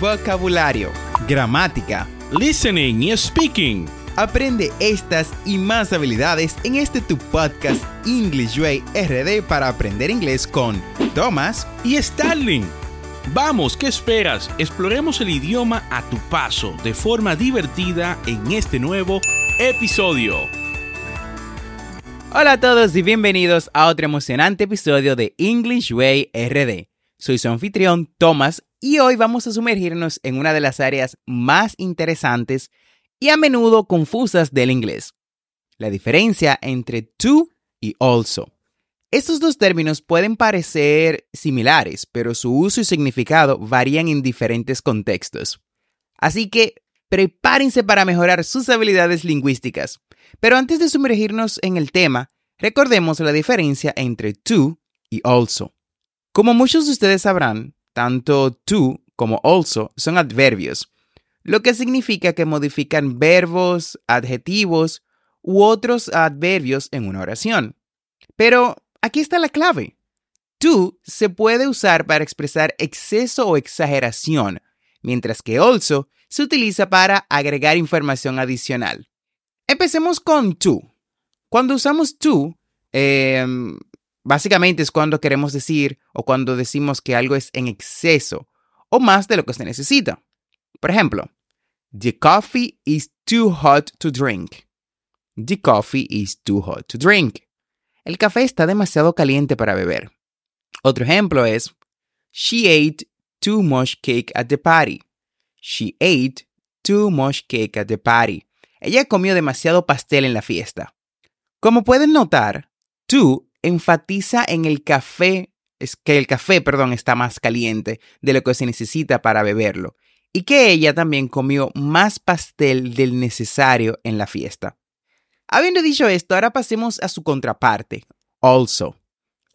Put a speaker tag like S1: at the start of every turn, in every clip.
S1: vocabulario, gramática,
S2: listening y speaking.
S1: Aprende estas y más habilidades en este tu podcast English Way RD para aprender inglés con Thomas
S2: y Starling. Vamos, ¿qué esperas? Exploremos el idioma a tu paso de forma divertida en este nuevo episodio.
S1: Hola a todos y bienvenidos a otro emocionante episodio de English Way RD. Soy su anfitrión Thomas y hoy vamos a sumergirnos en una de las áreas más interesantes y a menudo confusas del inglés, la diferencia entre to y also. Estos dos términos pueden parecer similares, pero su uso y significado varían en diferentes contextos. Así que prepárense para mejorar sus habilidades lingüísticas. Pero antes de sumergirnos en el tema, recordemos la diferencia entre to y also. Como muchos de ustedes sabrán, tanto to como also son adverbios, lo que significa que modifican verbos, adjetivos u otros adverbios en una oración. Pero aquí está la clave. To se puede usar para expresar exceso o exageración, mientras que also se utiliza para agregar información adicional. Empecemos con to. Cuando usamos to, em, Básicamente es cuando queremos decir o cuando decimos que algo es en exceso o más de lo que se necesita. Por ejemplo, The coffee is too hot to drink. The coffee is too hot to drink. El café está demasiado caliente para beber. Otro ejemplo es She ate too much cake at the party. She ate too much cake at the party. Ella comió demasiado pastel en la fiesta. Como pueden notar, too enfatiza en el café, es que el café, perdón, está más caliente de lo que se necesita para beberlo, y que ella también comió más pastel del necesario en la fiesta. Habiendo dicho esto, ahora pasemos a su contraparte, also.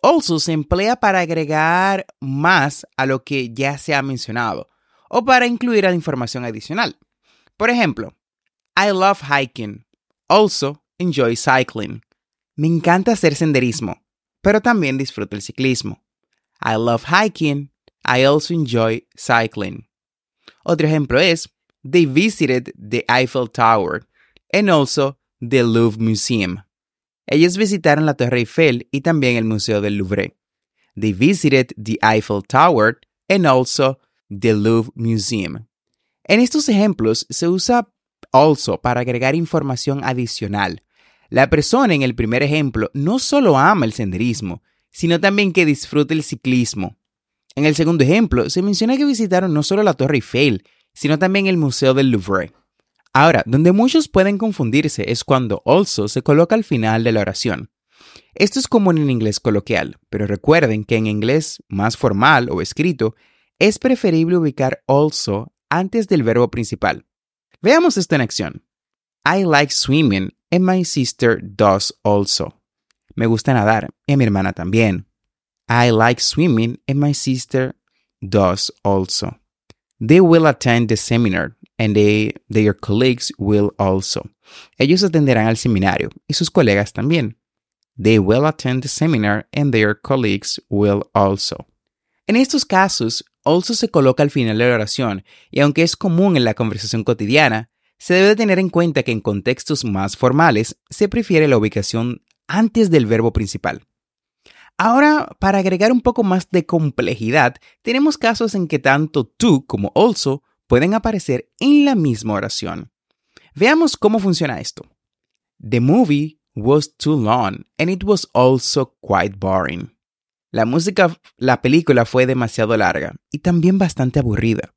S1: Also se emplea para agregar más a lo que ya se ha mencionado o para incluir la información adicional. Por ejemplo, I love hiking. Also enjoy cycling. Me encanta hacer senderismo, pero también disfruto el ciclismo. I love hiking. I also enjoy cycling. Otro ejemplo es, they visited the Eiffel Tower and also the Louvre Museum. Ellos visitaron la Torre Eiffel y también el Museo del Louvre. They visited the Eiffel Tower and also the Louvre Museum. En estos ejemplos se usa also para agregar información adicional la persona en el primer ejemplo no solo ama el senderismo, sino también que disfruta el ciclismo. En el segundo ejemplo, se menciona que visitaron no solo la Torre Eiffel, sino también el Museo del Louvre. Ahora, donde muchos pueden confundirse es cuando also se coloca al final de la oración. Esto es común en inglés coloquial, pero recuerden que en inglés más formal o escrito es preferible ubicar also antes del verbo principal. Veamos esto en acción. I like swimming and my sister does also. Me gusta nadar y mi hermana también. I like swimming and my sister does also. They will attend the seminar and they, their colleagues will also. Ellos atenderán al seminario y sus colegas también. They will attend the seminar and their colleagues will also. En estos casos, also se coloca al final de la oración y aunque es común en la conversación cotidiana, se debe tener en cuenta que en contextos más formales se prefiere la ubicación antes del verbo principal. Ahora, para agregar un poco más de complejidad, tenemos casos en que tanto to como also pueden aparecer en la misma oración. Veamos cómo funciona esto. The movie was too long and it was also quite boring. La música, la película fue demasiado larga y también bastante aburrida.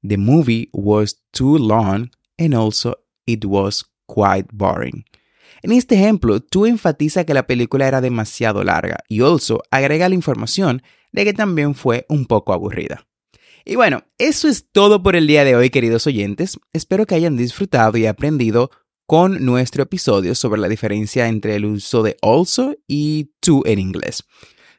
S1: The movie was too long and also it was quite boring. En este ejemplo, tú enfatiza que la película era demasiado larga y also agrega la información de que también fue un poco aburrida. Y bueno, eso es todo por el día de hoy, queridos oyentes. Espero que hayan disfrutado y aprendido con nuestro episodio sobre la diferencia entre el uso de also y to en inglés.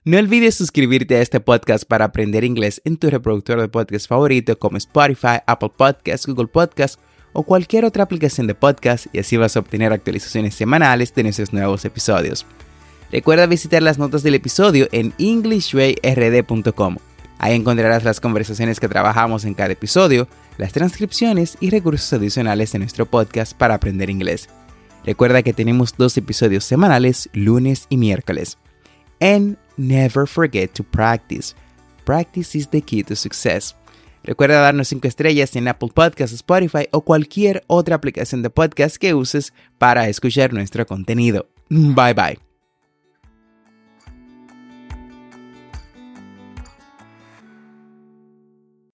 S1: No olvides suscribirte a este podcast para aprender inglés en tu reproductor de podcast favorito como Spotify, Apple Podcasts, Google Podcasts o cualquier otra aplicación de podcast y así vas a obtener actualizaciones semanales de nuestros nuevos episodios. Recuerda visitar las notas del episodio en englishwayrd.com. Ahí encontrarás las conversaciones que trabajamos en cada episodio, las transcripciones y recursos adicionales de nuestro podcast para aprender inglés. Recuerda que tenemos dos episodios semanales, lunes y miércoles. And never forget to practice. Practice is the key to success. Recuerda darnos 5 estrellas en Apple Podcasts, Spotify o cualquier otra aplicación de podcast que uses para escuchar nuestro contenido. Bye bye.